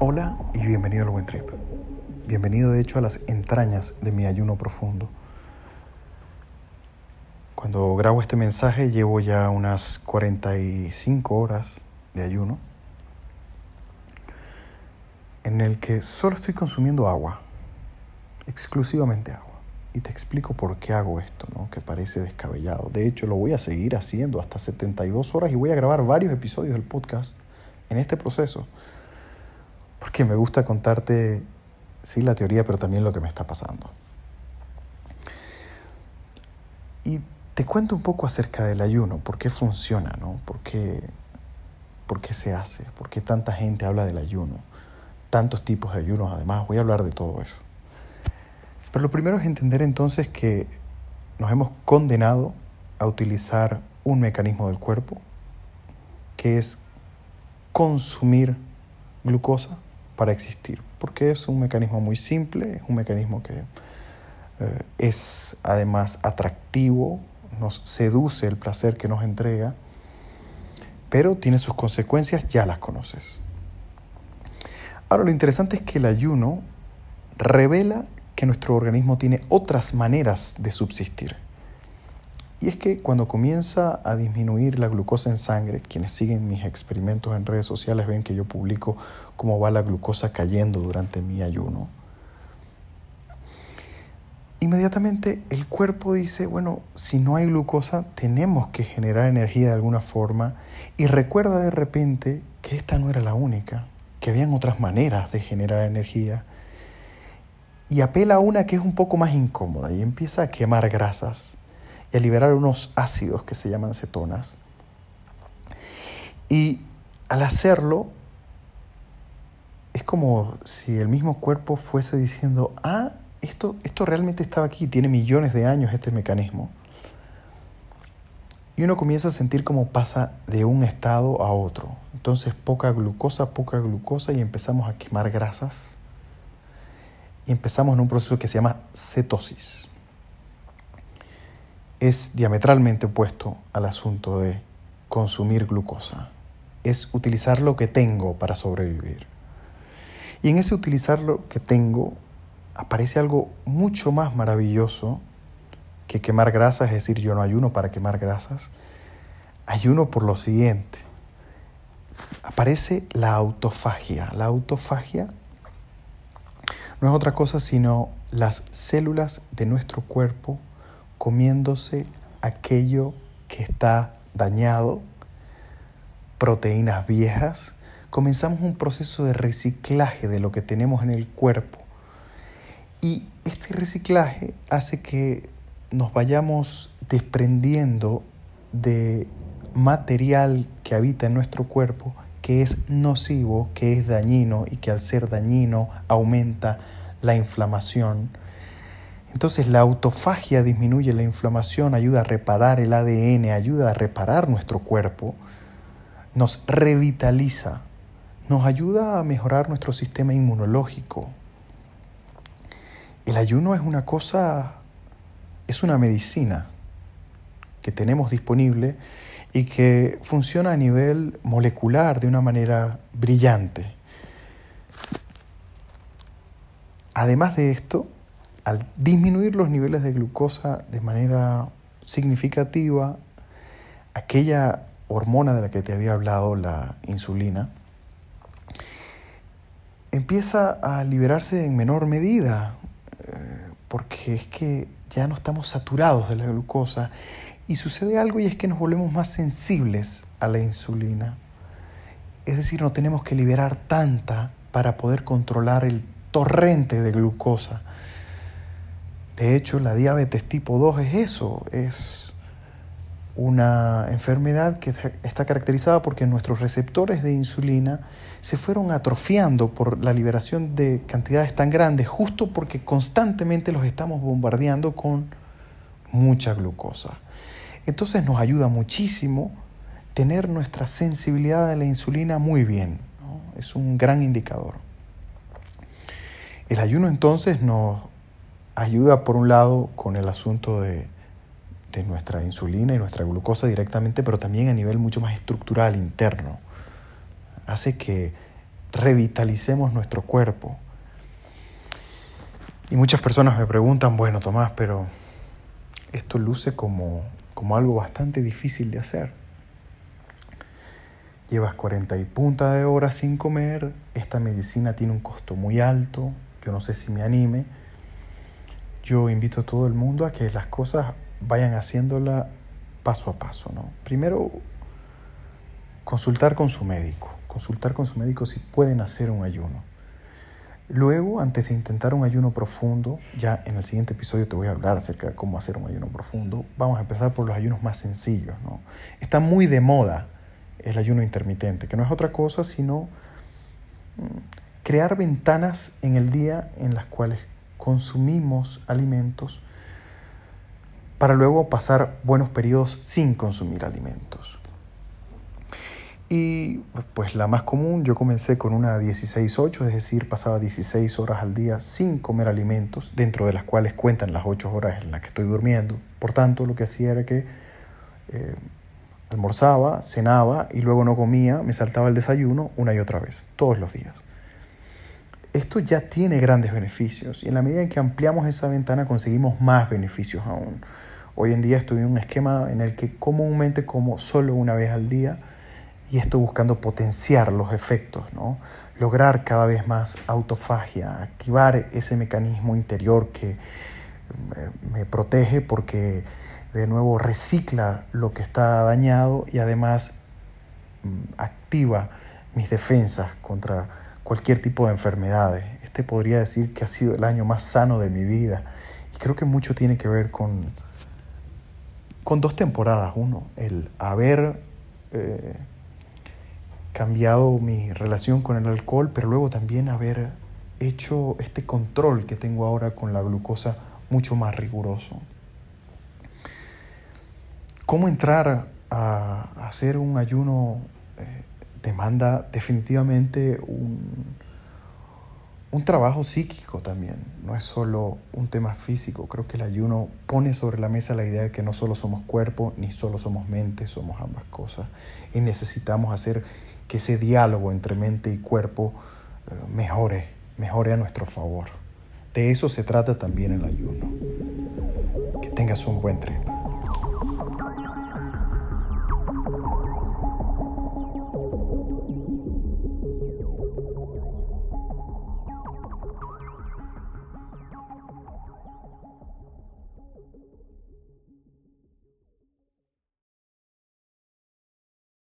Hola y bienvenido al Buen Trip. Bienvenido de hecho a las entrañas de mi ayuno profundo. Cuando grabo este mensaje llevo ya unas 45 horas de ayuno en el que solo estoy consumiendo agua, exclusivamente agua. Y te explico por qué hago esto, ¿no? que parece descabellado. De hecho, lo voy a seguir haciendo hasta 72 horas y voy a grabar varios episodios del podcast en este proceso porque me gusta contarte, sí, la teoría, pero también lo que me está pasando. Y te cuento un poco acerca del ayuno, por qué funciona, ¿no? ¿Por qué, por qué se hace? ¿Por qué tanta gente habla del ayuno? Tantos tipos de ayunos, además, voy a hablar de todo eso. Pero lo primero es entender entonces que nos hemos condenado a utilizar un mecanismo del cuerpo, que es consumir glucosa para existir, porque es un mecanismo muy simple, es un mecanismo que eh, es además atractivo, nos seduce el placer que nos entrega, pero tiene sus consecuencias, ya las conoces. Ahora lo interesante es que el ayuno revela que nuestro organismo tiene otras maneras de subsistir. Y es que cuando comienza a disminuir la glucosa en sangre, quienes siguen mis experimentos en redes sociales ven que yo publico cómo va la glucosa cayendo durante mi ayuno. Inmediatamente el cuerpo dice, bueno, si no hay glucosa, tenemos que generar energía de alguna forma y recuerda de repente que esta no era la única, que habían otras maneras de generar energía. Y apela a una que es un poco más incómoda y empieza a quemar grasas y a liberar unos ácidos que se llaman cetonas. Y al hacerlo, es como si el mismo cuerpo fuese diciendo, ah, esto, esto realmente estaba aquí, tiene millones de años este mecanismo. Y uno comienza a sentir cómo pasa de un estado a otro. Entonces poca glucosa, poca glucosa y empezamos a quemar grasas. Y empezamos en un proceso que se llama cetosis es diametralmente opuesto al asunto de consumir glucosa. Es utilizar lo que tengo para sobrevivir. Y en ese utilizar lo que tengo aparece algo mucho más maravilloso que quemar grasas, es decir, yo no ayuno para quemar grasas, ayuno por lo siguiente. Aparece la autofagia. La autofagia no es otra cosa sino las células de nuestro cuerpo comiéndose aquello que está dañado, proteínas viejas, comenzamos un proceso de reciclaje de lo que tenemos en el cuerpo. Y este reciclaje hace que nos vayamos desprendiendo de material que habita en nuestro cuerpo que es nocivo, que es dañino y que al ser dañino aumenta la inflamación entonces la autofagia disminuye la inflamación, ayuda a reparar el ADN, ayuda a reparar nuestro cuerpo, nos revitaliza, nos ayuda a mejorar nuestro sistema inmunológico. El ayuno es una cosa, es una medicina que tenemos disponible y que funciona a nivel molecular de una manera brillante. Además de esto, al disminuir los niveles de glucosa de manera significativa, aquella hormona de la que te había hablado, la insulina, empieza a liberarse en menor medida, eh, porque es que ya no estamos saturados de la glucosa y sucede algo y es que nos volvemos más sensibles a la insulina. Es decir, no tenemos que liberar tanta para poder controlar el torrente de glucosa de hecho, la diabetes tipo 2 es eso, es una enfermedad que está caracterizada porque nuestros receptores de insulina se fueron atrofiando por la liberación de cantidades tan grandes, justo porque constantemente los estamos bombardeando con mucha glucosa. Entonces nos ayuda muchísimo tener nuestra sensibilidad a la insulina muy bien. Es un gran indicador. El ayuno entonces nos ayuda por un lado con el asunto de, nuestra insulina y nuestra glucosa directamente, pero también a nivel mucho más estructural, interno. Hace que revitalicemos nuestro cuerpo. Y muchas personas me preguntan, bueno, Tomás, pero esto luce como, como algo bastante difícil de hacer. Llevas 40 y punta de horas sin comer, esta medicina tiene un costo muy alto, yo no sé si me anime. Yo invito a todo el mundo a que las cosas vayan haciéndola paso a paso, ¿no? Primero, consultar con su médico, consultar con su médico si pueden hacer un ayuno. Luego, antes de intentar un ayuno profundo, ya en el siguiente episodio te voy a hablar acerca de cómo hacer un ayuno profundo, vamos a empezar por los ayunos más sencillos. ¿no? Está muy de moda el ayuno intermitente, que no es otra cosa sino mm, crear ventanas en el día en las cuales consumimos alimentos para luego pasar buenos periodos sin consumir alimentos. Y pues la más común, yo comencé con una 16-8, es decir, pasaba 16 horas al día sin comer alimentos, dentro de las cuales cuentan las 8 horas en las que estoy durmiendo. Por tanto, lo que hacía era que eh, almorzaba, cenaba y luego no comía, me saltaba el desayuno una y otra vez, todos los días. Esto ya tiene grandes beneficios y en la medida en que ampliamos esa ventana conseguimos más beneficios aún. Hoy en día estoy en un esquema en el que comúnmente como solo una vez al día, y esto buscando potenciar los efectos, ¿no? lograr cada vez más autofagia, activar ese mecanismo interior que me, protege porque de nuevo recicla lo que está dañado y además mm, activa mis defensas contra cualquier tipo de enfermedades. Este podría decir que ha sido el año más sano de mi vida y creo que mucho tiene que ver con, con dos temporadas. Uno, el haber... Eh, cambiado mi relación con el alcohol, pero luego también haber hecho este control que tengo ahora con la glucosa mucho más riguroso. ¿Cómo entrar a hacer un ayuno demanda definitivamente un, un trabajo psíquico también, no es solo un tema físico. Creo que el ayuno pone sobre la mesa la idea de que no solo somos cuerpo, ni solo somos mente, somos ambas cosas. Y necesitamos hacer que ese diálogo entre mente y cuerpo eh, mejore, mejore a nuestro favor. De eso se trata también el ayuno. Que tengas un buen trip.